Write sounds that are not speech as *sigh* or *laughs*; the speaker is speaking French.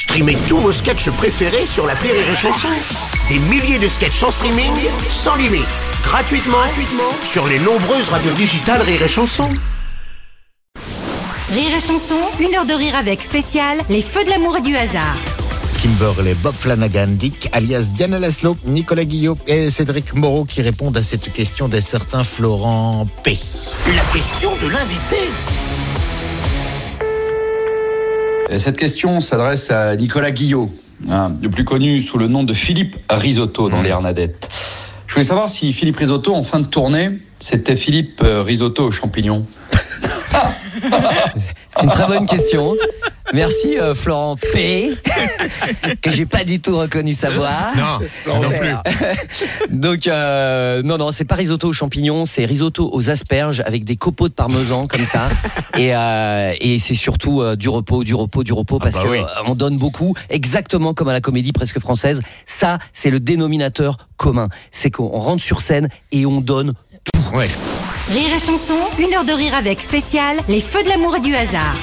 Streamez tous vos sketchs préférés sur la Rire et Chanson. Des milliers de sketchs en streaming, sans limite, gratuitement, gratuitement sur les nombreuses radios digitales Rire et Chanson. Rire et chanson, une heure de rire avec spécial, les feux de l'amour et du hasard. Kimberley, Bob Flanagan, Dick, alias Diana Laszlo, Nicolas Guillot et Cédric Moreau qui répondent à cette question des certains Florent P. La question de l'invité. Et Cette question s'adresse à Nicolas Guillot, hein, le plus connu sous le nom de Philippe Risotto dans les Hernadettes. Je voulais savoir si Philippe Risotto, en fin de tournée, c'était Philippe euh, Risotto aux champignons. *laughs* C'est une très bonne question. Merci euh, Florent P, *laughs* que j'ai pas du tout reconnu sa voix. Non, non plus. *laughs* Donc euh, non non, c'est pas risotto aux champignons, c'est risotto aux asperges avec des copeaux de parmesan comme ça. Et, euh, et c'est surtout euh, du repos, du repos, du repos parce bah que oui. euh, on donne beaucoup, exactement comme à la comédie presque française. Ça, c'est le dénominateur commun. C'est qu'on rentre sur scène et on donne tout. Ouais. Rire et chanson, une heure de rire avec spécial, les feux de l'amour et du hasard.